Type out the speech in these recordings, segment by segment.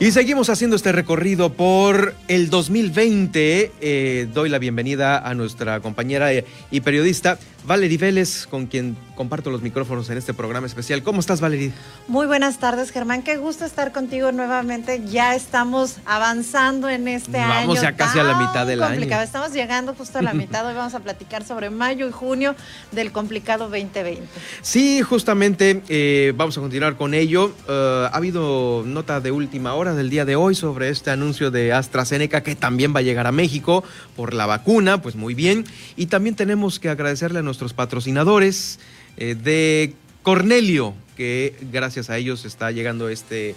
Y seguimos haciendo este recorrido por el 2020. Eh, doy la bienvenida a nuestra compañera y periodista Valerie Vélez, con quien comparto los micrófonos en este programa especial. ¿Cómo estás, Valerie? Muy buenas tardes, Germán. Qué gusto estar contigo nuevamente. Ya estamos avanzando en este año. Vamos ya casi a la mitad del complicado. año. Estamos llegando justo a la mitad. Hoy vamos a platicar sobre mayo y junio del complicado 2020. Sí, justamente eh, vamos a continuar con ello. Uh, ha habido nota de última hora del día de hoy sobre este anuncio de AstraZeneca que también va a llegar a México por la vacuna, pues muy bien. Y también tenemos que agradecerle a nuestros patrocinadores eh, de Cornelio, que gracias a ellos está llegando este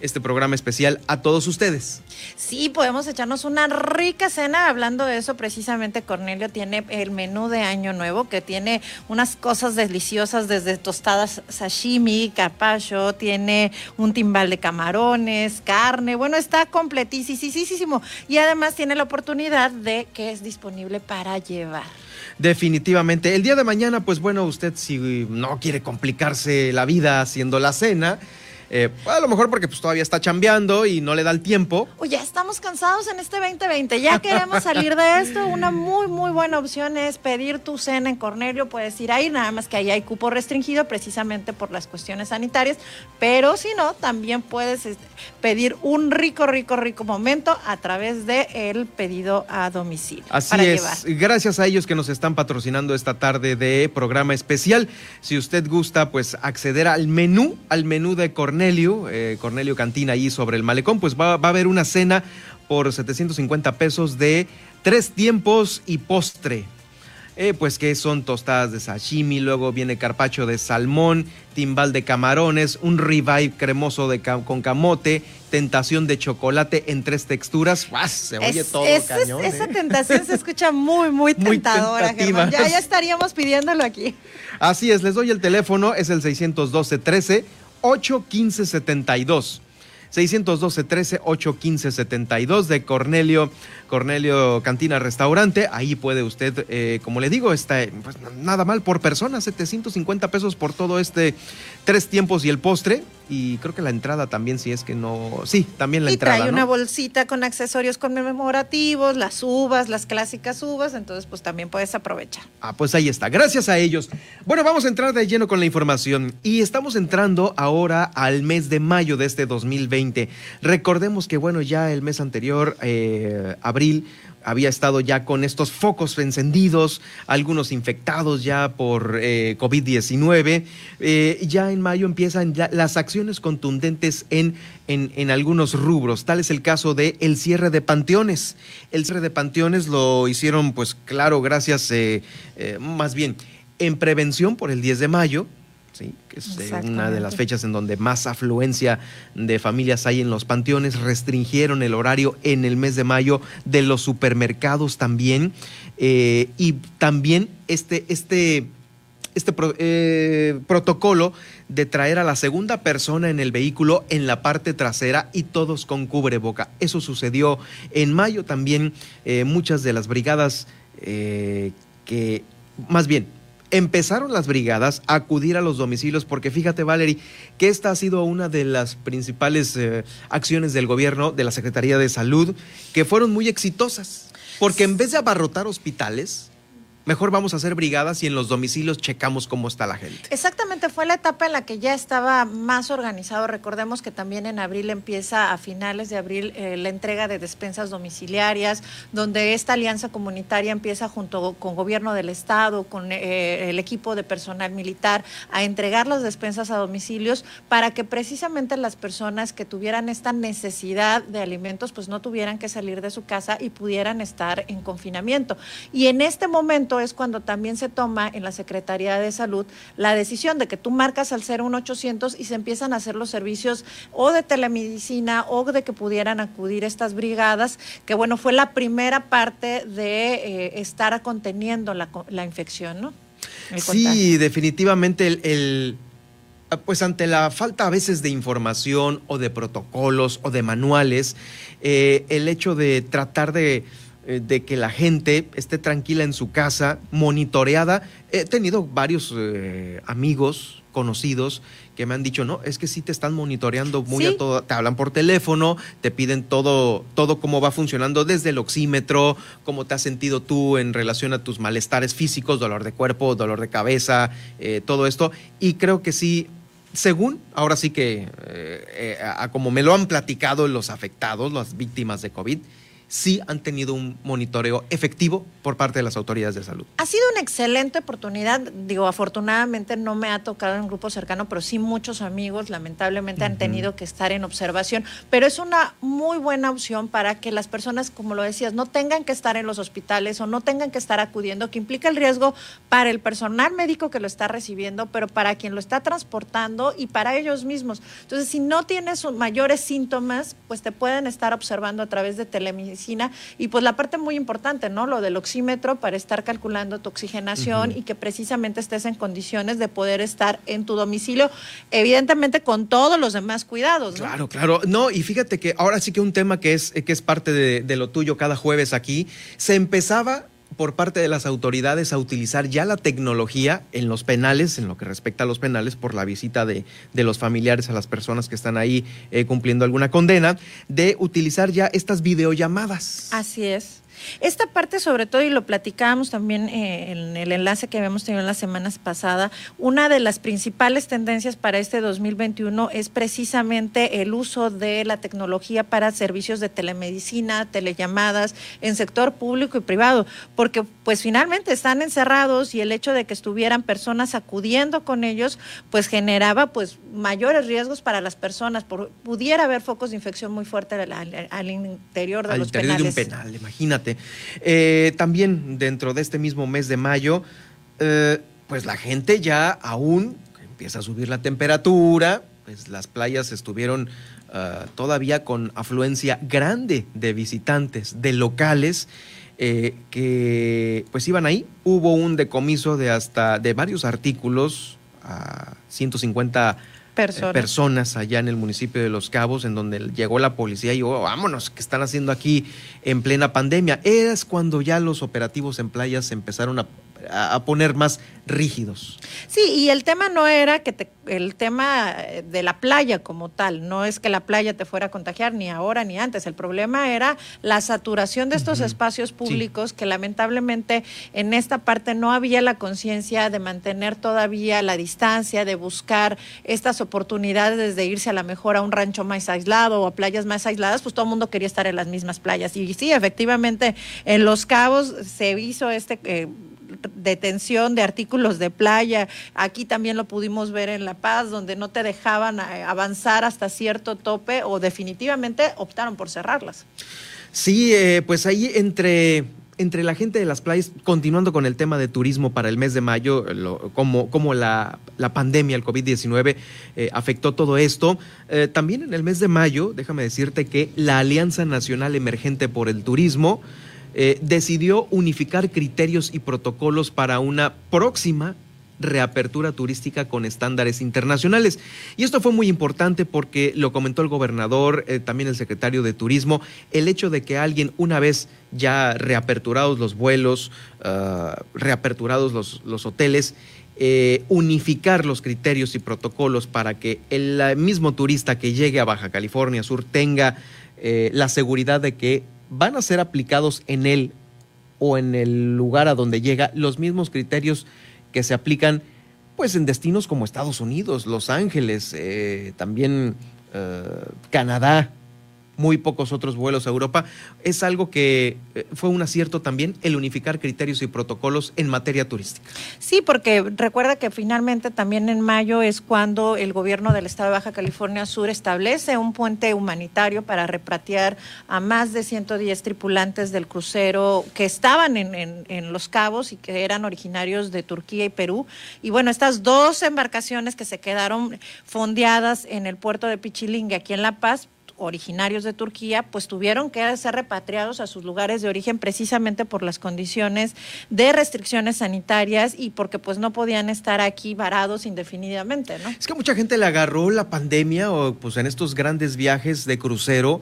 este programa especial a todos ustedes. Sí, podemos echarnos una rica cena. Hablando de eso, precisamente Cornelio tiene el menú de Año Nuevo, que tiene unas cosas deliciosas desde tostadas sashimi, carpaccio, tiene un timbal de camarones, carne. Bueno, está completísimo. Y además tiene la oportunidad de que es disponible para llevar. Definitivamente. El día de mañana, pues bueno, usted si no quiere complicarse la vida haciendo la cena, eh, a lo mejor porque pues todavía está chambeando y no le da el tiempo. Oye, estamos cansados en este 2020, ya queremos salir de esto. Una muy, muy buena opción es pedir tu cena en Cornelio. Puedes ir ahí, nada más que ahí hay cupo restringido precisamente por las cuestiones sanitarias. Pero si no, también puedes este, pedir un rico, rico, rico momento a través de el pedido a domicilio. Así es. Gracias a ellos que nos están patrocinando esta tarde de programa especial. Si usted gusta, pues acceder al menú, al menú de Cornelio Cornelio, eh, Cornelio Cantina ahí sobre el malecón, pues va, va, a haber una cena por 750 pesos de tres tiempos y postre. Eh, pues que son tostadas de sashimi, luego viene carpacho de salmón, timbal de camarones, un ribeye cremoso de con camote, tentación de chocolate en tres texturas. ¡Guau! Se oye es, todo es, cañón. Esa ¿eh? tentación se escucha muy, muy tentadora, muy Germán. Ya, ya estaríamos pidiéndolo aquí. Así es, les doy el teléfono, es el 612 13 815 72. 612 13 815 72 de Cornelio, Cornelio Cantina Restaurante. Ahí puede usted, eh, como le digo, está pues, nada mal por persona, 750 pesos por todo este tres tiempos y el postre. Y creo que la entrada también, si es que no. Sí, también la y entrada. trae ¿no? una bolsita con accesorios conmemorativos, las uvas, las clásicas uvas, entonces pues también puedes aprovechar. Ah, pues ahí está. Gracias a ellos. Bueno, vamos a entrar de lleno con la información. Y estamos entrando ahora al mes de mayo de este 2020. Recordemos que, bueno, ya el mes anterior, eh, abril, había estado ya con estos focos encendidos, algunos infectados ya por eh, COVID-19. Eh, ya en mayo empiezan ya las acciones contundentes en, en, algunos rubros. Tal es el caso de el cierre de panteones. El cierre de panteones lo hicieron, pues claro, gracias, eh, más bien, en prevención por el 10 de mayo. ¿Sí? que es eh, una de las fechas en donde más afluencia de familias hay en los panteones, restringieron el horario en el mes de mayo de los supermercados también, eh, y también este, este, este pro, eh, protocolo de traer a la segunda persona en el vehículo en la parte trasera y todos con cubreboca. Eso sucedió en mayo también, eh, muchas de las brigadas que, más bien, empezaron las brigadas a acudir a los domicilios, porque fíjate, Valerie, que esta ha sido una de las principales eh, acciones del gobierno, de la Secretaría de Salud, que fueron muy exitosas. Porque en vez de abarrotar hospitales, mejor vamos a hacer brigadas y en los domicilios checamos cómo está la gente. Exactamente, fue la etapa en la que ya estaba más organizado. Recordemos que también en abril empieza, a finales de abril, eh, la entrega de despensas domiciliarias, donde esta alianza comunitaria empieza junto con gobierno del estado, con eh, el equipo de personal militar, a entregar las despensas a domicilios para que precisamente las personas que tuvieran esta necesidad de alimentos, pues no tuvieran que salir de su casa y pudieran estar en confinamiento. Y en este momento es cuando también se toma en la Secretaría de Salud la decisión de que tú marcas al 01800 y se empiezan a hacer los servicios o de telemedicina o de que pudieran acudir estas brigadas, que bueno, fue la primera parte de eh, estar conteniendo la, la infección, ¿no? El sí, contagio. definitivamente el, el pues ante la falta a veces de información o de protocolos o de manuales, eh, el hecho de tratar de de que la gente esté tranquila en su casa, monitoreada. He tenido varios eh, amigos conocidos que me han dicho, no, es que sí te están monitoreando muy a todo, te hablan por teléfono, te piden todo, todo cómo va funcionando desde el oxímetro, cómo te has sentido tú en relación a tus malestares físicos, dolor de cuerpo, dolor de cabeza, eh, todo esto. Y creo que sí, según, ahora sí que, eh, eh, como me lo han platicado los afectados, las víctimas de COVID, sí han tenido un monitoreo efectivo por parte de las autoridades de salud. Ha sido una excelente oportunidad. Digo, afortunadamente no me ha tocado en un grupo cercano, pero sí muchos amigos lamentablemente han tenido que estar en observación. Pero es una muy buena opción para que las personas, como lo decías, no tengan que estar en los hospitales o no tengan que estar acudiendo, que implica el riesgo para el personal médico que lo está recibiendo, pero para quien lo está transportando y para ellos mismos. Entonces, si no tienes mayores síntomas, pues te pueden estar observando a través de telemedicina y pues la parte muy importante, ¿no? Lo del oxímetro para estar calculando tu oxigenación y que precisamente estés en condiciones de poder estar en tu domicilio, evidentemente con todos los demás cuidados, ¿no? Claro, claro. No, y fíjate que ahora sí que un tema que es, que es parte de, de lo tuyo cada jueves aquí, se empezaba por parte de las autoridades a utilizar ya la tecnología en los penales, en lo que respecta a los penales, por la visita de, de los familiares a las personas que están ahí eh, cumpliendo alguna condena, de utilizar ya estas videollamadas. Así es. Esta parte sobre todo, y lo platicábamos también eh, en el enlace que habíamos tenido en las semanas pasadas, una de las principales tendencias para este 2021 es precisamente el uso de la tecnología para servicios de telemedicina, telellamadas en sector público y privado, porque pues finalmente están encerrados y el hecho de que estuvieran personas acudiendo con ellos, pues generaba pues mayores riesgos para las personas, por, pudiera haber focos de infección muy fuertes al, interior de al los interior penales. de un penal, imagínate. Eh, también dentro de este mismo mes de mayo, eh, pues la gente ya aún empieza a subir la temperatura, pues las playas estuvieron uh, todavía con afluencia grande de visitantes, de locales. Eh, que pues iban ahí. Hubo un decomiso de hasta de varios artículos a 150 personas. allá en el municipio de Los Cabos, en donde llegó la policía y oh, vámonos, ¿qué están haciendo aquí en plena pandemia? Es cuando ya los operativos en playas empezaron a a, poner más rígidos. Sí, y el tema no era que te, el tema de la playa como tal, no es que la playa te fuera a contagiar ni ahora ni antes, el problema era la saturación de estos espacios públicos que lamentablemente en esta parte no había la conciencia de mantener todavía la distancia, de buscar estas oportunidades de irse a lo mejor a un rancho más aislado o a playas más aisladas, pues todo el mundo quería estar en las mismas playas. Y sí, efectivamente, en Los Cabos se hizo este... Eh, detención de artículos de playa. Aquí también lo pudimos ver en La Paz, donde no te dejaban eh, avanzar hasta cierto tope o definitivamente optaron por cerrarlas. Sí, eh, pues ahí entre entre la gente de las playas, continuando con el tema de turismo para el mes de mayo, como, como la, pandemia, el COVID-19, eh, afectó todo esto. también en el mes de mayo, déjame decirte que la Alianza Nacional Emergente por el Turismo eh, decidió unificar criterios y protocolos para una próxima reapertura turística con estándares internacionales. Y esto fue muy importante porque lo comentó el gobernador, eh, también el secretario de Turismo, el hecho de que alguien, una vez ya reaperturados los vuelos, ah, reaperturados los, hoteles, eh, unificar los criterios y protocolos para que el mismo turista que llegue a Baja California Sur tenga la seguridad de que van a ser aplicados en él o en el lugar a donde llega los mismos criterios que se aplican pues en destinos como Estados Unidos, Los Ángeles, eh, también eh, Canadá, muy pocos otros vuelos a Europa, es algo que eh, fue un acierto también el unificar criterios y protocolos en materia turística. Sí, porque recuerda que finalmente también en mayo es cuando el gobierno del estado de Baja California Sur establece un puente humanitario para repatriar a más de 110 tripulantes del crucero que estaban en, en Los Cabos y que eran originarios de Turquía y Perú. Y bueno, estas dos embarcaciones que se quedaron fondeadas en el puerto de Pichilingue, aquí en La Paz, originarios de Turquía, pues tuvieron que ser repatriados a sus lugares de origen precisamente por las condiciones de restricciones sanitarias y porque pues no podían estar aquí varados indefinidamente, ¿no? Es que mucha gente le agarró la pandemia o pues en estos grandes viajes de crucero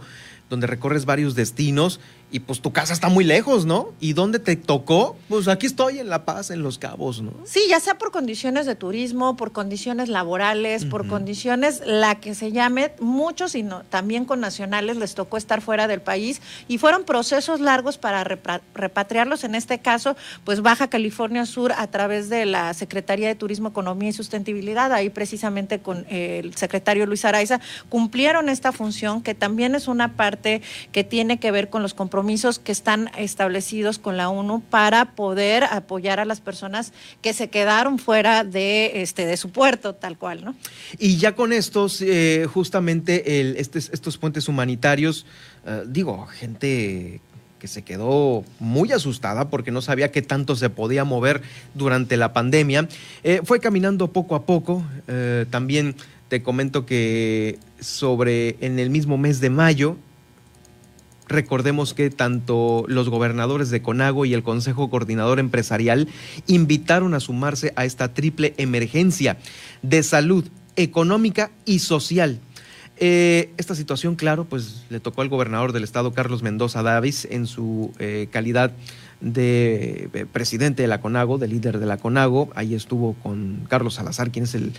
donde recorres varios destinos y pues tu casa está muy lejos, ¿no? ¿Y dónde te tocó? Pues aquí estoy en La Paz, en Los Cabos, ¿no? Sí, ya sea por condiciones de turismo, por condiciones laborales, por condiciones, la que se llame, muchos y no, también con nacionales les tocó estar fuera del país y fueron procesos largos para repatriarlos. En este caso, pues Baja California Sur a través de la Secretaría de Turismo, Economía y Sustentabilidad, ahí precisamente con el secretario Luis Araiza, cumplieron esta función que también es una parte que tiene que ver con los compromisos que están establecidos con la ONU para poder apoyar a las personas que se quedaron fuera de, este, de su puerto, tal cual, ¿no? Y ya con estos, eh, justamente este, estos puentes humanitarios, eh, digo, gente que se quedó muy asustada porque no sabía qué tanto se podía mover durante la pandemia, eh, fue caminando poco a poco. también te comento que sobre en el mismo mes de mayo Recordemos que tanto los gobernadores de Conago y el Consejo Coordinador Empresarial invitaron a sumarse a esta triple emergencia de salud económica y social. Eh, esta situación, claro, pues le tocó al gobernador del estado, Carlos Mendoza Davis, en su eh, calidad de eh, presidente de la CONAGO, de líder de la CONAGO. Ahí estuvo con Carlos Salazar, quien es el,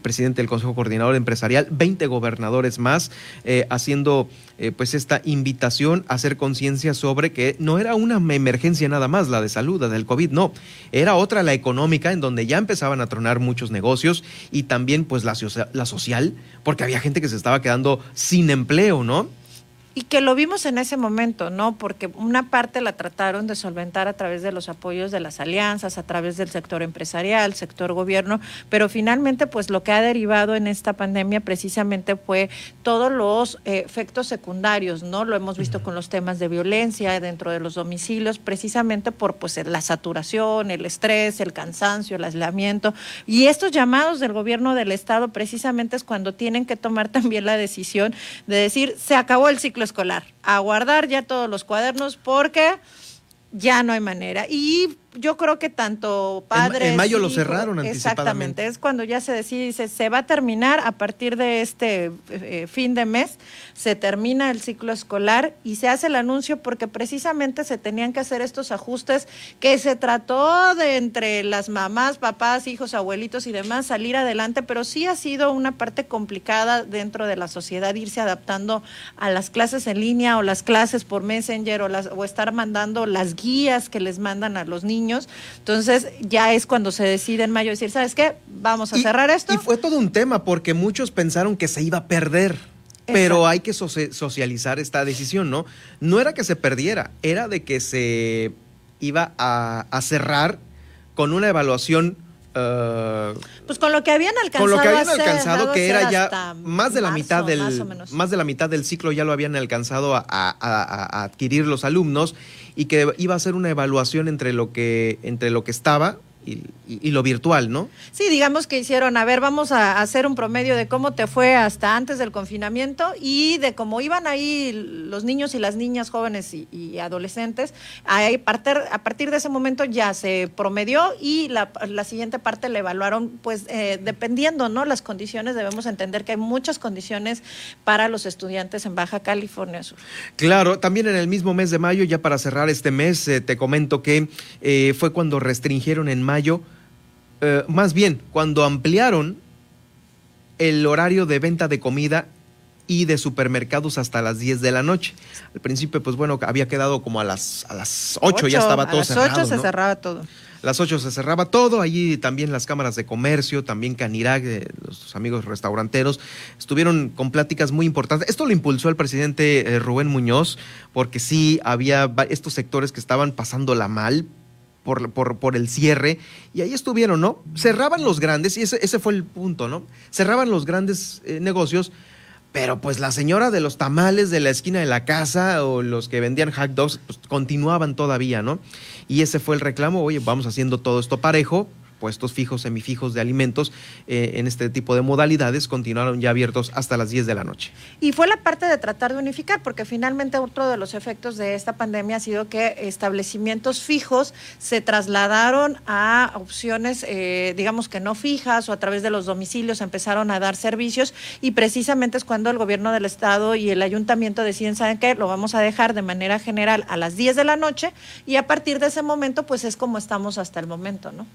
presidente del Consejo Coordinador Empresarial, 20 gobernadores más, eh, haciendo eh, pues esta invitación a hacer conciencia sobre que no era una emergencia nada más la de salud, la del COVID, no, era otra la económica, en donde ya empezaban a tronar muchos negocios y también pues la, la social, porque había gente que se estaba quedando sin empleo, ¿no? Y que lo vimos en ese momento, ¿no? Porque una parte la trataron de solventar a través de los apoyos de las alianzas, a través del sector empresarial, sector gobierno, pero finalmente pues lo que ha derivado en esta pandemia precisamente fue todos los eh, efectos secundarios, ¿no? Lo hemos visto con los temas de violencia dentro de los domicilios, precisamente por pues la saturación, el estrés, el cansancio, el aislamiento y estos llamados del gobierno del estado precisamente es cuando tienen que tomar también la decisión de decir, se acabó el ciclo escolar. A guardar ya todos los cuadernos porque ya no hay manera. Y yo creo que tanto padres. En, mayo lo cerraron Exactamente, es cuando ya se decide, dice, se va a terminar a partir de este eh, fin de mes, se termina el ciclo escolar y se hace el anuncio porque precisamente se tenían que hacer estos ajustes que se trató de entre las mamás, papás, hijos, abuelitos y demás salir adelante, pero sí ha sido una parte complicada dentro de la sociedad irse adaptando a las clases en línea o las clases por Messenger o, las, o estar mandando las guías que les mandan a los niños entonces ya es cuando se decide en mayo decir, ¿sabes qué? Vamos a cerrar esto. Y fue todo un tema porque muchos pensaron que se iba a perder. Pero hay que socializar esta decisión, ¿no? No era que se perdiera, era de que se iba a, cerrar con una evaluación uh, pues con lo que habían alcanzado con lo que habían alcanzado que era ya más de la mitad del más, de la mitad del ciclo ya lo habían alcanzado a, adquirir los alumnos y que iba a ser una evaluación entre lo que, entre lo que estaba y, lo virtual, ¿no? Sí, digamos que hicieron, a ver, vamos a hacer un promedio de cómo te fue hasta antes del confinamiento y de cómo iban ahí los niños y las niñas jóvenes y, adolescentes. A partir, a partir de ese momento ya se promedió y la, siguiente parte la evaluaron, pues eh, dependiendo, ¿no? Las condiciones, debemos entender que hay muchas condiciones para los estudiantes en Baja California Sur. Claro, también en el mismo mes de mayo, ya para cerrar este mes, eh, te comento que eh, fue cuando restringieron en mayo eh, más bien, cuando ampliaron el horario de venta de comida y de supermercados hasta las 10 de la noche. Al principio, pues bueno, había quedado como a las, a las 8, ya estaba todo cerrado. A las 8 se cerraba todo. A las 8 se cerraba todo, allí también las cámaras de comercio, también Canirac, los amigos restauranteros, estuvieron con pláticas muy importantes. Esto lo impulsó el presidente eh, Rubén Muñoz, porque sí había estos sectores que estaban pasándola mal, por, el cierre, y ahí estuvieron, ¿no? Cerraban los grandes, y ese, fue el punto, ¿no? Cerraban los grandes eh, negocios, pero pues la señora de los tamales de la esquina de la casa o los que vendían hot dogs, pues continuaban todavía, ¿no? Y ese fue el reclamo, oye, vamos haciendo todo esto parejo, puestos fijos, semifijos de alimentos eh, en este tipo de modalidades continuaron ya abiertos hasta las 10 de la noche. Y fue la parte de tratar de unificar, porque finalmente otro de los efectos de esta pandemia ha sido que establecimientos fijos se trasladaron a opciones, eh, digamos que no fijas o a través de los domicilios empezaron a dar servicios y precisamente es cuando el gobierno del estado y el ayuntamiento deciden, ¿saben qué? Lo vamos a dejar de manera general a las 10 de la noche y a partir de ese momento pues es como estamos hasta el momento, ¿no?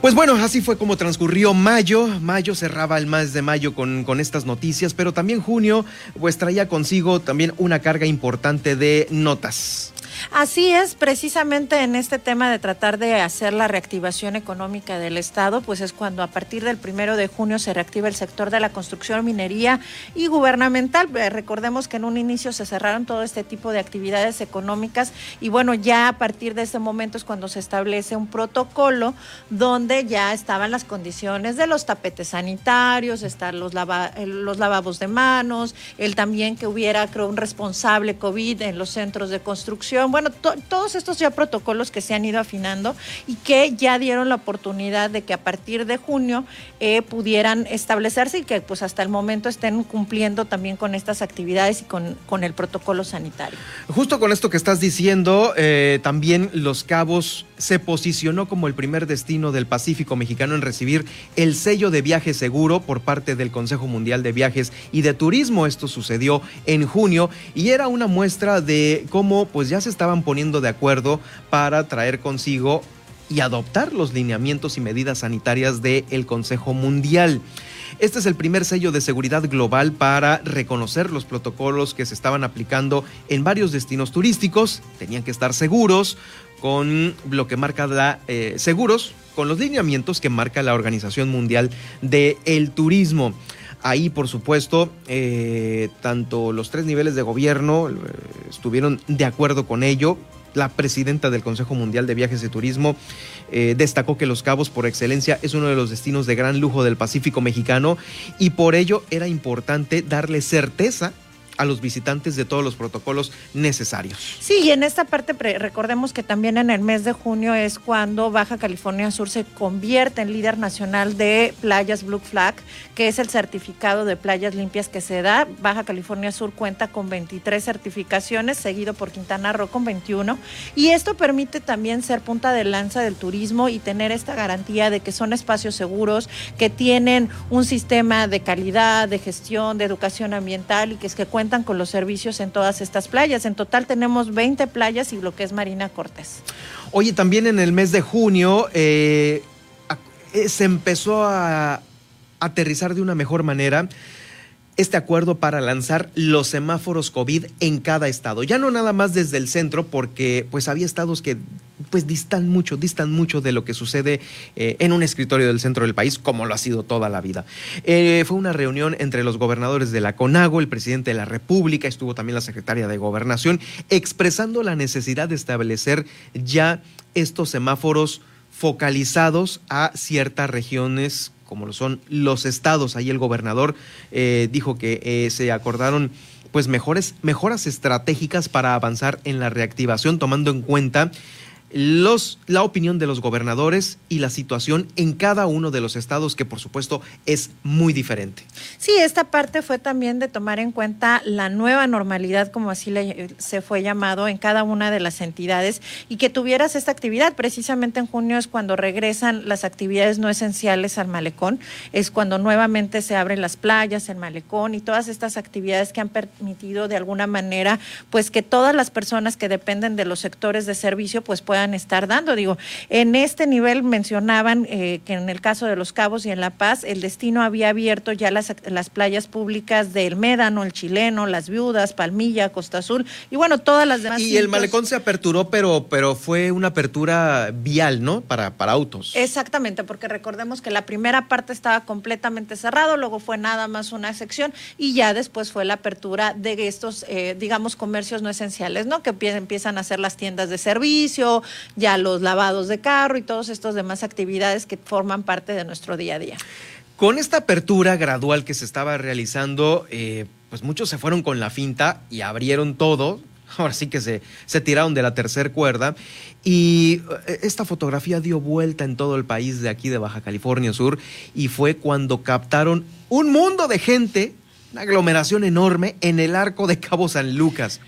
Pues bueno, así fue como transcurrió mayo. Mayo cerraba el mes de mayo con, con, estas noticias, pero también junio pues traía consigo también una carga importante de notas. Así es, precisamente en este tema de tratar de hacer la reactivación económica del Estado, pues es cuando a partir del primero de junio se reactiva el sector de la construcción, minería y gubernamental. Eh, recordemos que en un inicio se cerraron todo este tipo de actividades económicas y bueno, ya a partir de ese momento es cuando se establece un protocolo donde ya estaban las condiciones de los tapetes sanitarios, están los, los lavabos de manos, el también que hubiera, creo, un responsable COVID en los centros de construcción bueno, todos estos ya protocolos que se han ido afinando y que ya dieron la oportunidad de que a partir de junio eh, pudieran establecerse y que pues hasta el momento estén cumpliendo también con estas actividades y con, con el protocolo sanitario. Justo con esto que estás diciendo, eh, también Los Cabos se posicionó como el primer destino del Pacífico mexicano en recibir el sello de viaje seguro por parte del Consejo Mundial de Viajes y de Turismo. Esto sucedió en junio y era una muestra de cómo pues ya se estaban poniendo de acuerdo para traer consigo y adoptar los lineamientos y medidas sanitarias del Consejo Mundial. Este es el primer sello de seguridad global para reconocer los protocolos que se estaban aplicando en varios destinos turísticos. Tenían que estar seguros con lo que marca la eh, seguros con los lineamientos que marca la Organización Mundial del Turismo. Ahí, por supuesto, eh, tanto los tres niveles de gobierno eh, estuvieron de acuerdo con ello. La presidenta del Consejo Mundial de Viajes y Turismo eh, destacó que Los Cabos, por excelencia, es uno de los destinos de gran lujo del Pacífico mexicano y por ello era importante darle certeza a los visitantes de todos los protocolos necesarios. Sí, y en esta parte recordemos que también en el mes de junio es cuando Baja California Sur se convierte en líder nacional de playas Blue Flag, que es el certificado de playas limpias que se da. Baja California Sur cuenta con 23 certificaciones, seguido por Quintana Roo con 21, y esto permite también ser punta de lanza del turismo y tener esta garantía de que son espacios seguros, que tienen un sistema de calidad, de gestión, de educación ambiental y que es que cuentan con los servicios en todas estas playas. En total tenemos 20 playas y lo que es Marina Cortés. Oye, también en el mes de junio eh, eh, se empezó a aterrizar de una mejor manera este acuerdo para lanzar los semáforos COVID en cada estado. Ya no nada más desde el centro, porque pues había estados que pues distan mucho, distan mucho de lo que sucede eh, en un escritorio del centro del país, como lo ha sido toda la vida. Eh, fue una reunión entre los gobernadores de la CONAGO, el presidente de la República, estuvo también la secretaria de Gobernación, expresando la necesidad de establecer ya estos semáforos focalizados a ciertas regiones como lo son los estados. Ahí el gobernador eh, dijo que se acordaron pues mejores mejoras estratégicas para avanzar en la reactivación tomando en cuenta los, la opinión de los gobernadores y la situación en cada uno de los estados, que por supuesto es muy diferente. Sí, esta parte fue también de tomar en cuenta la nueva normalidad, como así se fue llamado, en cada una de las entidades y que tuvieras esta actividad. Precisamente en junio es cuando regresan las actividades no esenciales al malecón, es cuando nuevamente se abren las playas, el malecón y todas estas actividades que han permitido de alguna manera, pues que todas las personas que dependen de los sectores de servicio, pues puedan puedan estar dando. Digo, en este nivel mencionaban eh, que en el caso de Los Cabos y en La Paz, el destino había abierto ya las, las playas públicas del Médano, el Chileno, Las Viudas, Palmilla, Costa Azul y bueno, todas las demás. Y el malecón se aperturó, pero, pero fue una apertura vial, ¿no? Para, para autos. Exactamente, porque recordemos que la primera parte estaba completamente cerrado, luego fue nada más una sección y ya después fue la apertura de estos, eh, digamos, comercios no esenciales, ¿no? Que empiezan a hacer las tiendas de servicio, ya los lavados de carro y todos estos demás actividades que forman parte de nuestro día a día. Con esta apertura gradual que se estaba realizando, eh, pues muchos se fueron con la finta y abrieron todo. Ahora sí que se, se tiraron de la tercera cuerda. Y eh, esta fotografía dio vuelta en todo el país de aquí de Baja California Sur y fue cuando captaron un mundo de gente, una aglomeración enorme en el arco de Cabo San Lucas.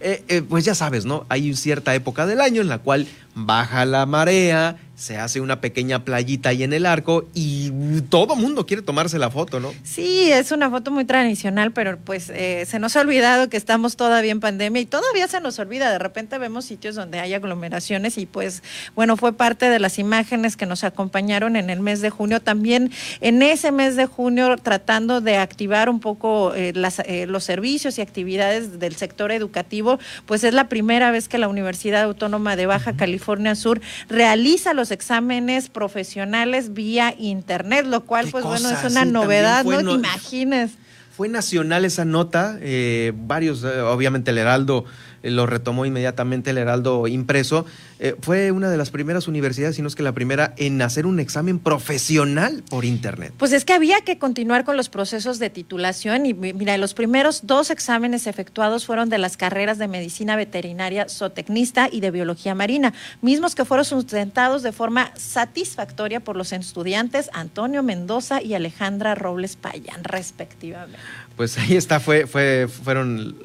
Eh, pues ya sabes, ¿no? Hay cierta época del año en la cual baja la marea, se hace una pequeña playita ahí en el arco y todo mundo quiere tomarse la foto, ¿no? Sí, es una foto muy tradicional, pero pues eh, se nos ha olvidado que estamos todavía en pandemia y todavía se nos olvida. De repente vemos sitios donde hay aglomeraciones y pues bueno, fue parte de las imágenes que nos acompañaron en el mes de junio. También en ese mes de junio tratando de activar un poco eh, eh, los servicios y actividades del sector educativo, pues es la primera vez que la Universidad Autónoma de Baja California Sur realiza los exámenes profesionales vía internet, lo cual, pues bueno, es una novedad, ¿no? ¿Te imagines? Fue nacional esa nota, eh, varios, eh, obviamente el Heraldo lo retomó inmediatamente el Heraldo impreso. Eh, fue una de las primeras universidades, si no es que la primera, en hacer un examen profesional por Internet. Pues es que había que continuar con los procesos de titulación y mira, los primeros dos exámenes efectuados fueron de las carreras de medicina veterinaria, zootecnista y de biología marina, mismos que fueron sustentados de forma satisfactoria por los estudiantes Antonio Mendoza y Alejandra Robles Payán, respectivamente. Pues ahí está, fue, fue, fueron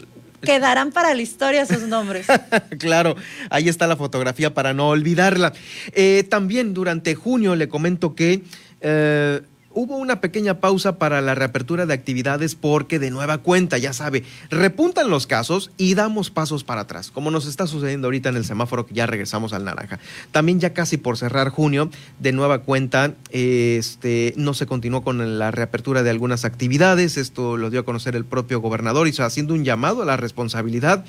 Quedarán para la historia sus nombres. claro, ahí está la fotografía para no olvidarla. Eh, también durante junio le comento que eh, Hubo una pequeña pausa para la reapertura de actividades porque de nueva cuenta, ya sabe, repuntan los casos y damos pasos para atrás, como nos está sucediendo ahorita en el semáforo que ya regresamos al naranja. También ya casi por cerrar junio, de nueva cuenta, este, no se continuó con la reapertura de algunas actividades, esto lo dio a conocer el propio gobernador, y haciendo un llamado a la responsabilidad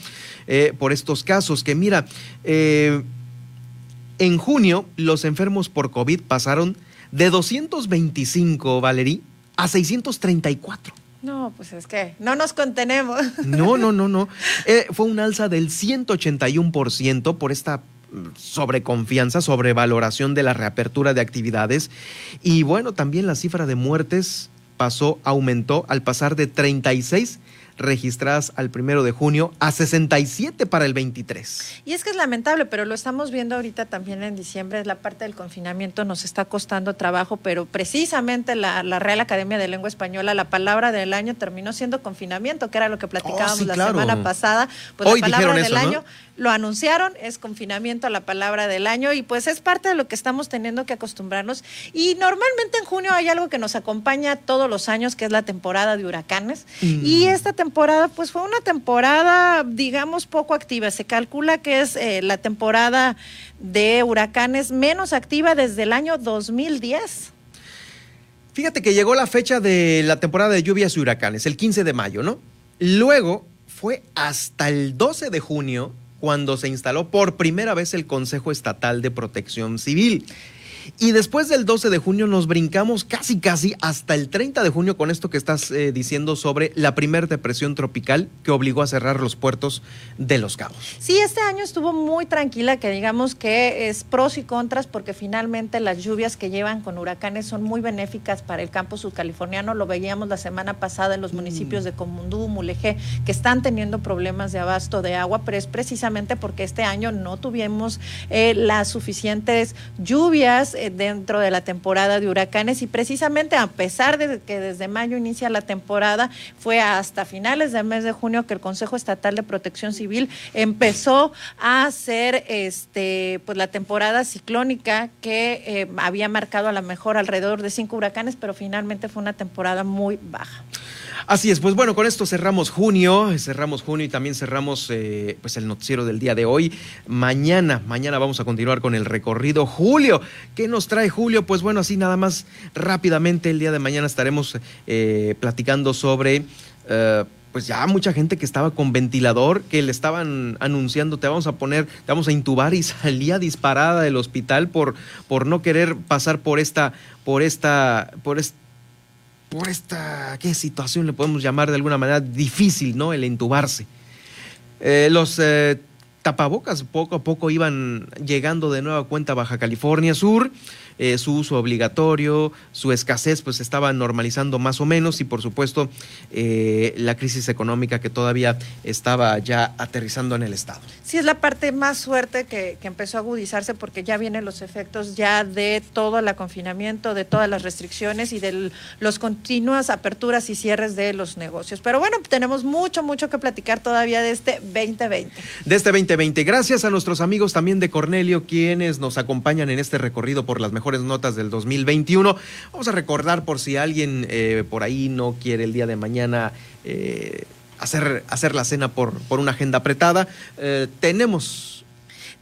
eh, por estos casos, que mira, eh, en junio los enfermos por COVID pasaron de 225, Valerí, a 634. No, pues es que no nos contenemos. No, no, no, no. Eh, fue un alza del 181% por esta mm, sobreconfianza, sobrevaloración de la reapertura de actividades. Y bueno, también la cifra de muertes pasó, aumentó al pasar de 36 registradas al primero de junio a 67 para el 23. Y es que es lamentable, pero lo estamos viendo ahorita también en diciembre, la parte del confinamiento nos está costando trabajo, pero precisamente la, Real Academia de Lengua Española, la palabra del año terminó siendo confinamiento, que era lo que platicábamos oh, la semana pasada. Pues la palabra del año lo anunciaron, es confinamiento a la palabra del año y pues es parte de lo que estamos teniendo que acostumbrarnos. Y normalmente en junio hay algo que nos acompaña todos los años, que es la temporada de huracanes. Mm. Y esta temporada pues fue una temporada, digamos, poco activa. Se calcula que es eh, la temporada de huracanes menos activa desde el año 2010. Fíjate que llegó la fecha de la temporada de lluvias y huracanes, el 15 de mayo, ¿no? Luego fue hasta el 12 de junio cuando se instaló por primera vez el Consejo Estatal de Protección Civil. Y después del 12 de junio nos brincamos casi casi hasta el 30 de junio con esto que estás eh, diciendo sobre la primera depresión tropical que obligó a cerrar los puertos de Los Cabos. Sí, este año estuvo muy tranquila, que digamos que es pros y contras porque finalmente las lluvias que llevan con huracanes son muy benéficas para el campo subcaliforniano. Lo veíamos la semana pasada en los mm. municipios de Comundú, Mulegé, que están teniendo problemas de abasto de agua, pero es precisamente porque este año no tuvimos eh, las suficientes lluvias eh, dentro de la temporada de huracanes y precisamente a pesar de que desde mayo inicia la temporada, fue hasta finales del mes de junio que el Consejo Estatal de Protección Civil empezó a hacer este pues la temporada ciclónica que eh, había marcado a lo mejor alrededor de cinco huracanes, pero finalmente fue una temporada muy baja. Así es, pues bueno, con esto cerramos junio, cerramos junio y también cerramos eh, pues el noticiero del día de hoy. Mañana, mañana vamos a continuar con el recorrido Julio. ¿Qué nos trae Julio? Pues bueno, así nada más rápidamente el día de mañana estaremos eh, platicando sobre... Eh, pues ya mucha gente que estaba con ventilador, que le estaban anunciando, te vamos a poner, te vamos a intubar y salía disparada del hospital por, por no querer pasar por esta, por esta, por esta por esta ¿qué situación le podemos llamar de alguna manera difícil, ¿no? El entubarse. Eh, los eh, tapabocas poco a poco iban llegando de nueva cuenta Baja California Sur. Eh, su uso obligatorio, su escasez, pues estaba normalizando más o menos y por supuesto eh, la crisis económica que todavía estaba ya aterrizando en el Estado. Sí, es la parte más fuerte que, que empezó a agudizarse porque ya vienen los efectos ya de todo el confinamiento, de todas las restricciones y de los continuas aperturas y cierres de los negocios. Pero bueno, tenemos mucho, mucho que platicar todavía de este 2020. De este 2020. Gracias a nuestros amigos también de Cornelio, quienes nos acompañan en este recorrido por las mejores mejores notas del 2021. Vamos a recordar por si alguien eh, por ahí no quiere el día de mañana eh, hacer, hacer la cena por, por una agenda apretada. Eh, tenemos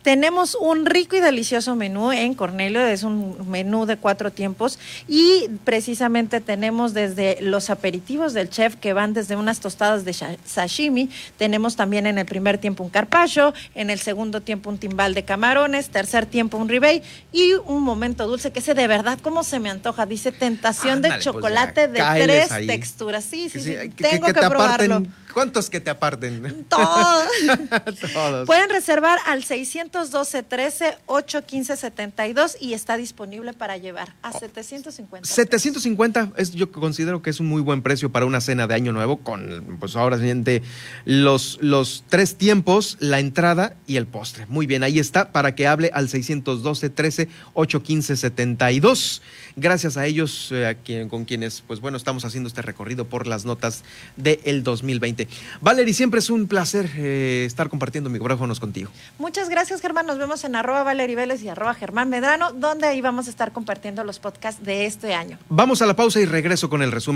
tenemos un rico y delicioso menú en Cornelio, es un menú de cuatro tiempos y precisamente tenemos desde los aperitivos del chef que van desde unas tostadas de sashimi, tenemos también en el primer tiempo un carpaccio, en el segundo tiempo un timbal de camarones, tercer tiempo un ribeye y un momento dulce que ese de verdad cómo se me antoja, dice tentación de pues chocolate de tres texturas. Sí, sí, sí, tengo que, probarlo. ¿Cuántos que te aparten? Todos. Todos. Pueden reservar al 612 13 815 72 y está disponible para llevar a 750. 750 es yo considero que es un muy buen precio para una cena de año nuevo con pues ahora siguiente los los tres tiempos, la entrada y el postre. Muy bien, ahí está para que hable al 612 13 815 72. Gracias a ellos eh, quien, con quienes pues bueno, estamos haciendo este recorrido por las notas del 2020. Valery, siempre es un placer eh, estar compartiendo micrófonos contigo. Muchas gracias, Germán. Nos vemos en arroba Valery Vélez y arroba Germán Medrano, donde ahí vamos a estar compartiendo los podcasts de este año. Vamos a la pausa y regreso con el resumen